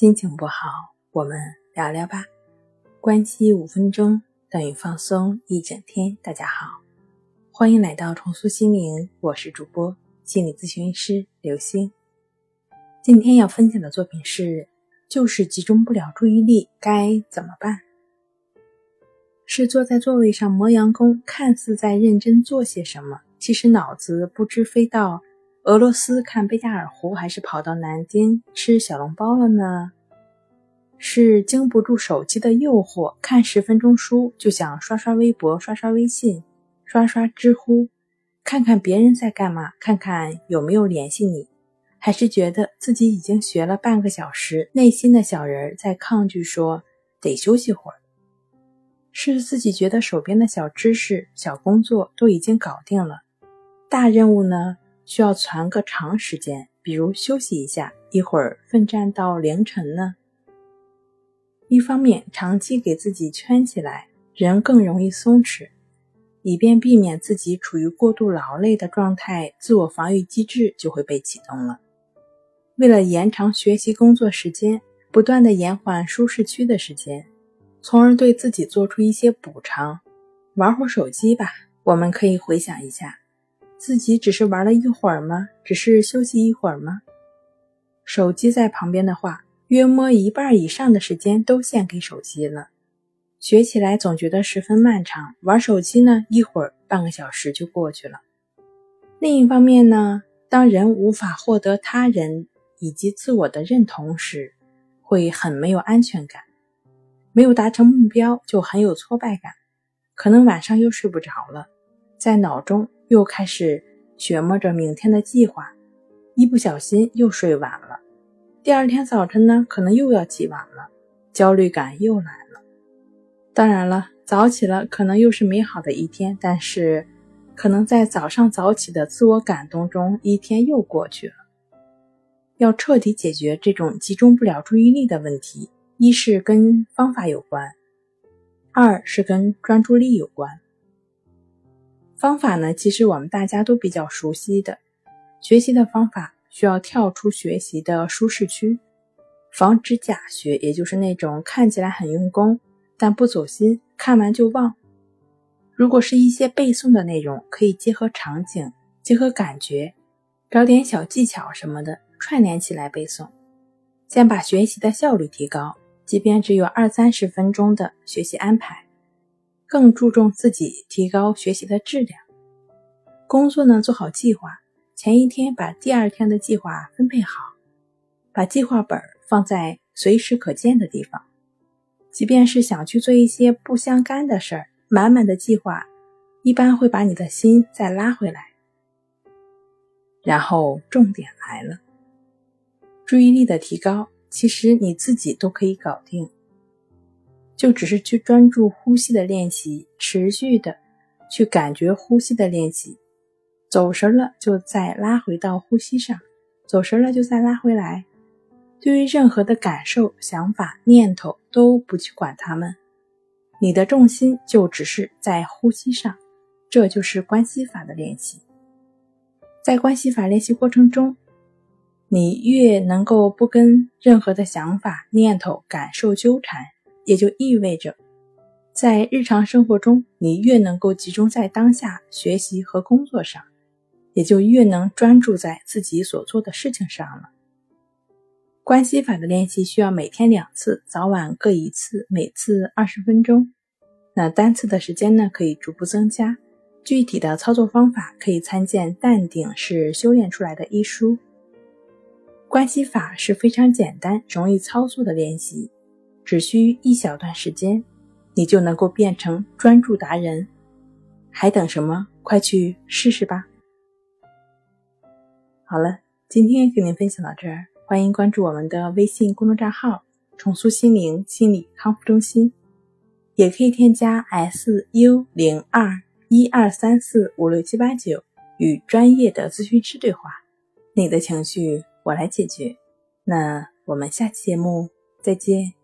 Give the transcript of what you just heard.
心情不好，我们聊聊吧。关机五分钟等于放松一整天。大家好，欢迎来到重塑心灵，我是主播心理咨询师刘星。今天要分享的作品是：就是集中不了注意力，该怎么办？是坐在座位上磨洋工，看似在认真做些什么，其实脑子不知飞到。俄罗斯看贝加尔湖，还是跑到南京吃小笼包了呢？是经不住手机的诱惑，看十分钟书就想刷刷微博、刷刷微信、刷刷知乎，看看别人在干嘛，看看有没有联系你，还是觉得自己已经学了半个小时，内心的小人在抗拒说得休息会儿？是自己觉得手边的小知识、小工作都已经搞定了，大任务呢？需要攒个长时间，比如休息一下，一会儿奋战到凌晨呢。一方面，长期给自己圈起来，人更容易松弛，以便避免自己处于过度劳累的状态，自我防御机制就会被启动了。为了延长学习工作时间，不断的延缓舒适区的时间，从而对自己做出一些补偿，玩会手机吧。我们可以回想一下。自己只是玩了一会儿吗？只是休息一会儿吗？手机在旁边的话，约摸一半以上的时间都献给手机了。学起来总觉得十分漫长，玩手机呢，一会儿半个小时就过去了。另一方面呢，当人无法获得他人以及自我的认同时，会很没有安全感，没有达成目标就很有挫败感，可能晚上又睡不着了，在脑中。又开始琢磨着明天的计划，一不小心又睡晚了。第二天早晨呢，可能又要起晚了，焦虑感又来了。当然了，早起了可能又是美好的一天，但是可能在早上早起的自我感动中，一天又过去了。要彻底解决这种集中不了注意力的问题，一是跟方法有关，二是跟专注力有关。方法呢，其实我们大家都比较熟悉的。学习的方法需要跳出学习的舒适区，防止假学，也就是那种看起来很用功，但不走心，看完就忘。如果是一些背诵的内容，可以结合场景，结合感觉，找点小技巧什么的串联起来背诵，先把学习的效率提高。即便只有二三十分钟的学习安排。更注重自己提高学习的质量，工作呢做好计划，前一天把第二天的计划分配好，把计划本放在随时可见的地方。即便是想去做一些不相干的事儿，满满的计划一般会把你的心再拉回来。然后重点来了，注意力的提高，其实你自己都可以搞定。就只是去专注呼吸的练习，持续的去感觉呼吸的练习，走神了就再拉回到呼吸上，走神了就再拉回来。对于任何的感受、想法、念头都不去管它们，你的重心就只是在呼吸上，这就是关系法的练习。在关系法练习过程中，你越能够不跟任何的想法、念头、感受纠缠。也就意味着，在日常生活中，你越能够集中在当下学习和工作上，也就越能专注在自己所做的事情上了。关系法的练习需要每天两次，早晚各一次，每次二十分钟。那单次的时间呢，可以逐步增加。具体的操作方法可以参见《淡定是修炼出来的》一书。关系法是非常简单、容易操作的练习。只需一小段时间，你就能够变成专注达人，还等什么？快去试试吧！好了，今天跟您分享到这儿，欢迎关注我们的微信公众账号“重塑心灵心理康复中心”，也可以添加 s u 零二一二三四五六七八九与专业的咨询师对话，你的情绪我来解决。那我们下期节目再见。